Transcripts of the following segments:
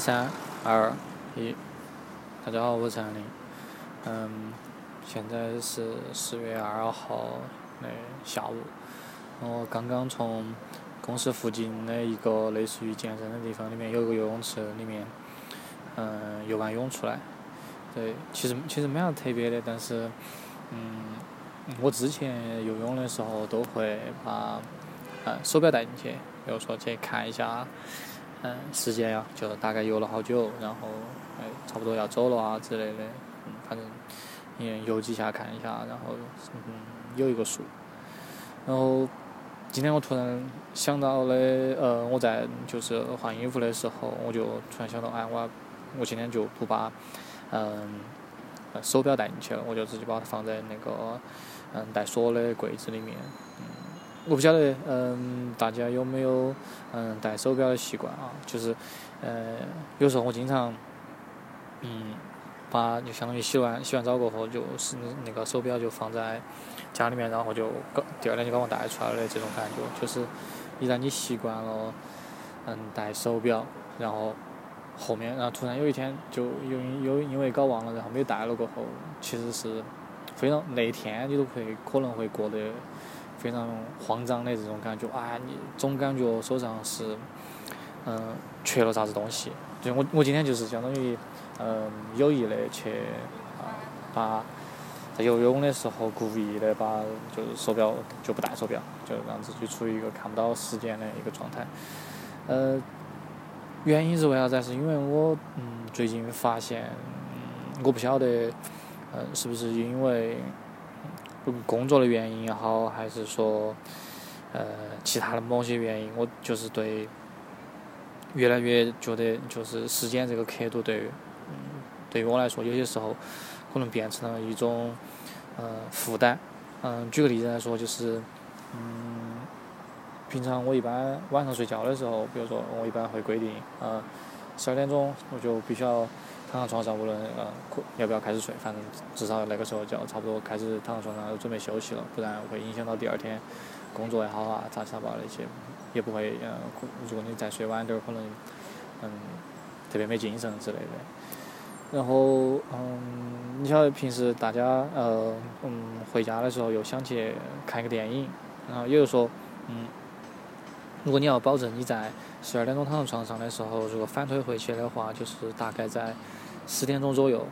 三二一，大家好，我是陈林。嗯，现在是十月二号的下午，我刚刚从公司附近的一个类似于健身的地方里面有个游泳池里面，嗯，游完泳出来。对，其实其实没啥特别的，但是，嗯，我之前游泳的时候都会把，呃，手表带进去，比如说去看一下。嗯，时间呀，就大概游了好久，然后哎，差不多要走了啊之类的，嗯，反正也游几下看一下，然后嗯有一个数。然后今天我突然想到的，呃，我在就是换衣服的时候，我就突然想到，哎，我我今天就不把嗯手表带进去了，我就直接把它放在那个嗯带锁的柜子里面。我不晓得，嗯，大家有没有嗯戴手表的习惯啊？就是，呃，有时候我经常，嗯，把就相当于洗完洗完澡过后，就是那个手表就放在家里面，然后就搞第二天就把我带出来的这种感觉。就是一旦你习惯了，嗯，戴手表，然后后面然后突然有一天就又又因为搞忘了，然后没有带了过后，其实是非常那一天你都会可能会过得。非常慌张的这种感觉，啊，你总感觉手上是，嗯，缺了啥子东西。就我，我今天就是相当于，嗯，有意的去，啊，把在游泳的时候故意的把就是手表就不戴手表，就让自己处于一个看不到时间的一个状态。呃，原因是为啥子？是因为我，嗯，最近发现，嗯，我不晓得，嗯，是不是因为。工作的原因也好，还是说，呃，其他的某些原因，我就是对越来越觉得，就是时间这个刻度对，嗯，对于我来说，有些时候可能变成了一种，呃，负担。嗯，举个例子来说，就是，嗯，平常我一般晚上睡觉的时候，比如说我一般会规定，呃，十二点钟我就必须要。躺在床上，无论呃，要不要开始睡，反正至少那个时候就要差不多开始躺到床上准备休息了，不然会影响到第二天工作也好啊，杂七杂八那些，也不会呃，如果你再睡晚点儿，可能嗯，特别没精神之类的。然后嗯，你晓得平时大家呃嗯回家的时候又想去看一个电影，然后也就说嗯，如果你要保证你在十二点钟躺在床上的时候，如果反推回去的话，就是大概在。十点钟左右，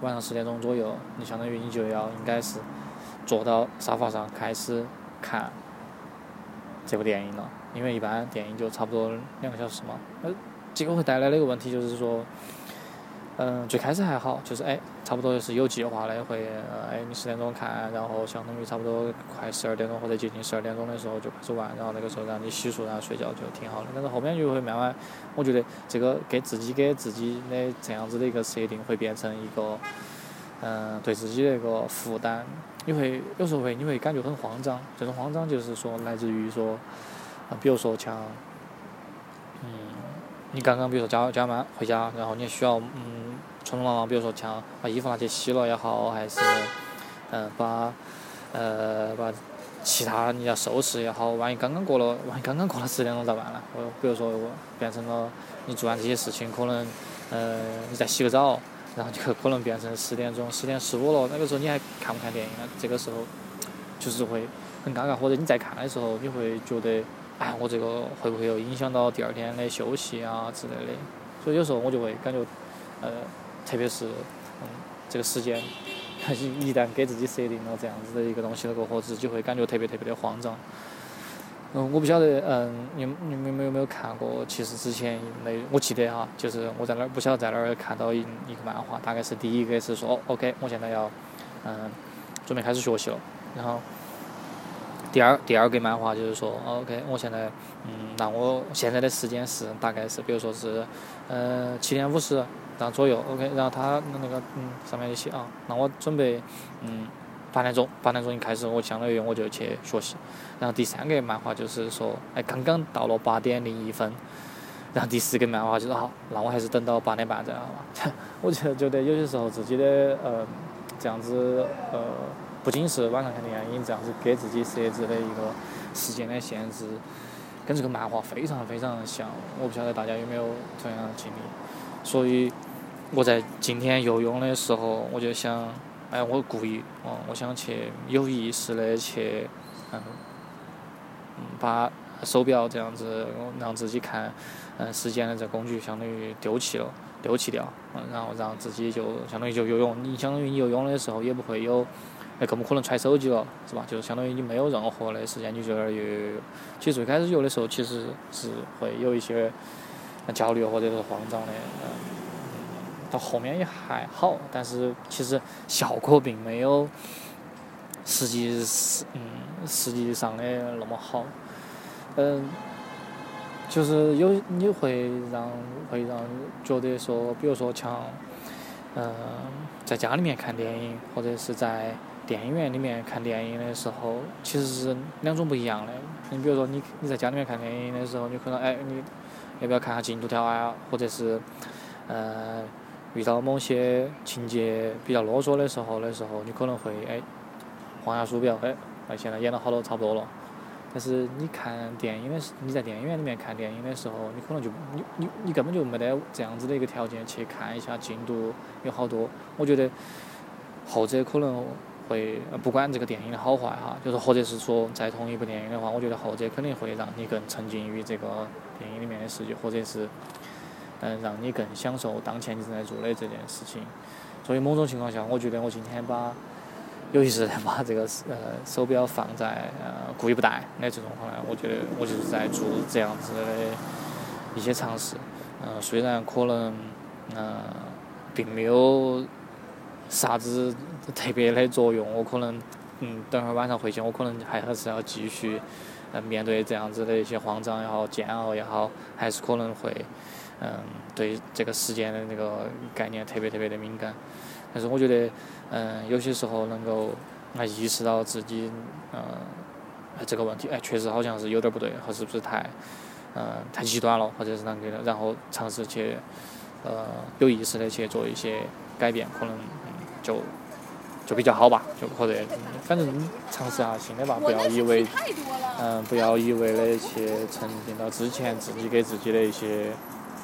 晚上十点钟左右，你相当于你就要应该是坐到沙发上开始看这部电影了，因为一般电影就差不多两个小时嘛。那，这个会带来的一个问题就是说。嗯，最开始还好，就是哎，差不多就是有计划的，会哎，你十点钟看，然后相当于差不多快十二点钟或者接近十二点钟的时候就开始玩，然后那个时候让你洗漱然后睡觉就挺好的。但是后面就会慢慢，我觉得这个给自己给自己的这样子的一个设定会变成一个，嗯，对自己的一个负担。你会有时候会你会感觉很慌张，这种慌张就是说来自于说，比如说像，嗯，你刚刚比如说加加班回家，然后你需要嗯。匆匆忙忙，比如说像把衣服拿去洗了也好，还是嗯把呃把其他你要收拾也好，万一刚刚过了，万一刚刚过了十点钟咋办呢？我比如说我变成了你做完这些事情，可能呃你再洗个澡，然后就可能变成十点钟、十点十五了。那个时候你还看不看电影呢？这个时候就是会很尴尬，或者你在看的时候，你会觉得哎，我这个会不会有影响到第二天的休息啊之类的？所以有时候我就会感觉呃。特别是，嗯，这个时间，一旦给自己设定了这样子的一个东西了过后，自己会感觉特别特别的慌张。嗯，我不晓得，嗯，你你们有没有看过？其实之前那我记得哈，就是我在那儿不晓得在哪儿看到一一个漫画，大概是第一个是说，OK，我现在要，嗯，准备开始学习了。然后，第二第二个漫画就是说，OK，我现在，嗯，那我现在的时间是大概是，比如说是，呃，七点五十。然后左右，OK，然后他那个嗯上面就写啊，那我准备嗯八点钟，八点钟一开始我相当于我就去学习，然后第三个漫画就是说，哎刚刚到了八点零一分，然后第四个漫画就是好，那我还是等到八点半再好吧。我就觉得有些时候自己的呃这样子呃不仅是晚上看电影这样子给自己设置的一个时间的限制，跟这个漫画非常非常像，我不晓得大家有没有同样的经历。所以我在今天游泳的时候，我就想，哎，我故意，哦，我想去有意识的去，嗯，把手表这样子让自己看，嗯，时间的这工具相当于丢弃了，丢弃掉，嗯，然后让自己就相当于就游泳，你相当于你游泳的时候也不会有。那更不可能揣手机了，是吧？就相当于你没有任何的时间，你就在那儿游游游。其实最开始游的时候，其实是会有一些焦虑或者是慌张的，嗯，到后面也还好，但是其实效果并没有实际是嗯实际上的那么好，嗯，就是有你会让会让觉得说，比如说像嗯在家里面看电影，或者是在电影院里面看电影的时候，其实是两种不一样的。你比如说，你你在家里面看电影的时候，你可能哎，你要不要看下进度条啊？或者是，呃，遇到某些情节比较啰嗦的时候的时候，你可能会哎，晃下鼠标，哎，哎，现在演了好多，差不多了。但是你看电影的时，你在电影院里面看电影的时候，你可能就你你你根本就没得这样子的一个条件去看一下进度有好多。我觉得后者可能。会不管这个电影的好坏哈，就是或者是说在同一部电影的话，我觉得后者肯定会让你更沉浸于这个电影里面的世界，或者是嗯让你更享受当前你正在做的这件事情。所以某种情况下，我觉得我今天把有意识的把这个呃手表放在呃故意不戴的这种话呢，我觉得我就是在做这样子的一些尝试。嗯，虽然可能嗯并没有。啥子特别的作用？我可能，嗯，等会儿晚上回去，我可能还还是要继续，嗯，面对这样子的一些慌张也好、煎熬也好，还是可能会，嗯，对这个时间的那个概念特别特别的敏感。但是我觉得，嗯，有些时候能够啊意识到自己，嗯，这个问题，哎，确实好像是有点不对，或是不是太，嗯，太极端了，或者是啷个的，然后尝试去，呃，有意识的去做一些改变，可能。就就比较好吧，就或者反正尝试下新的吧，不要以为嗯，不要一味的去沉浸到之前自己给自己的一些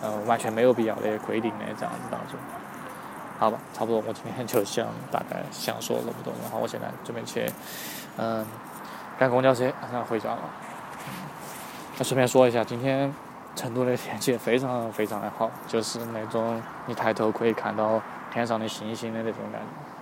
嗯完全没有必要的规定的这样子当中。好吧，差不多，我今天就想大概想说那么多，然后我现在准备去嗯赶公交车，然后回家了。那顺便说一下，今天成都的天气非常非常的好，就是那种你抬头可以看到。天上的星星的那种感觉。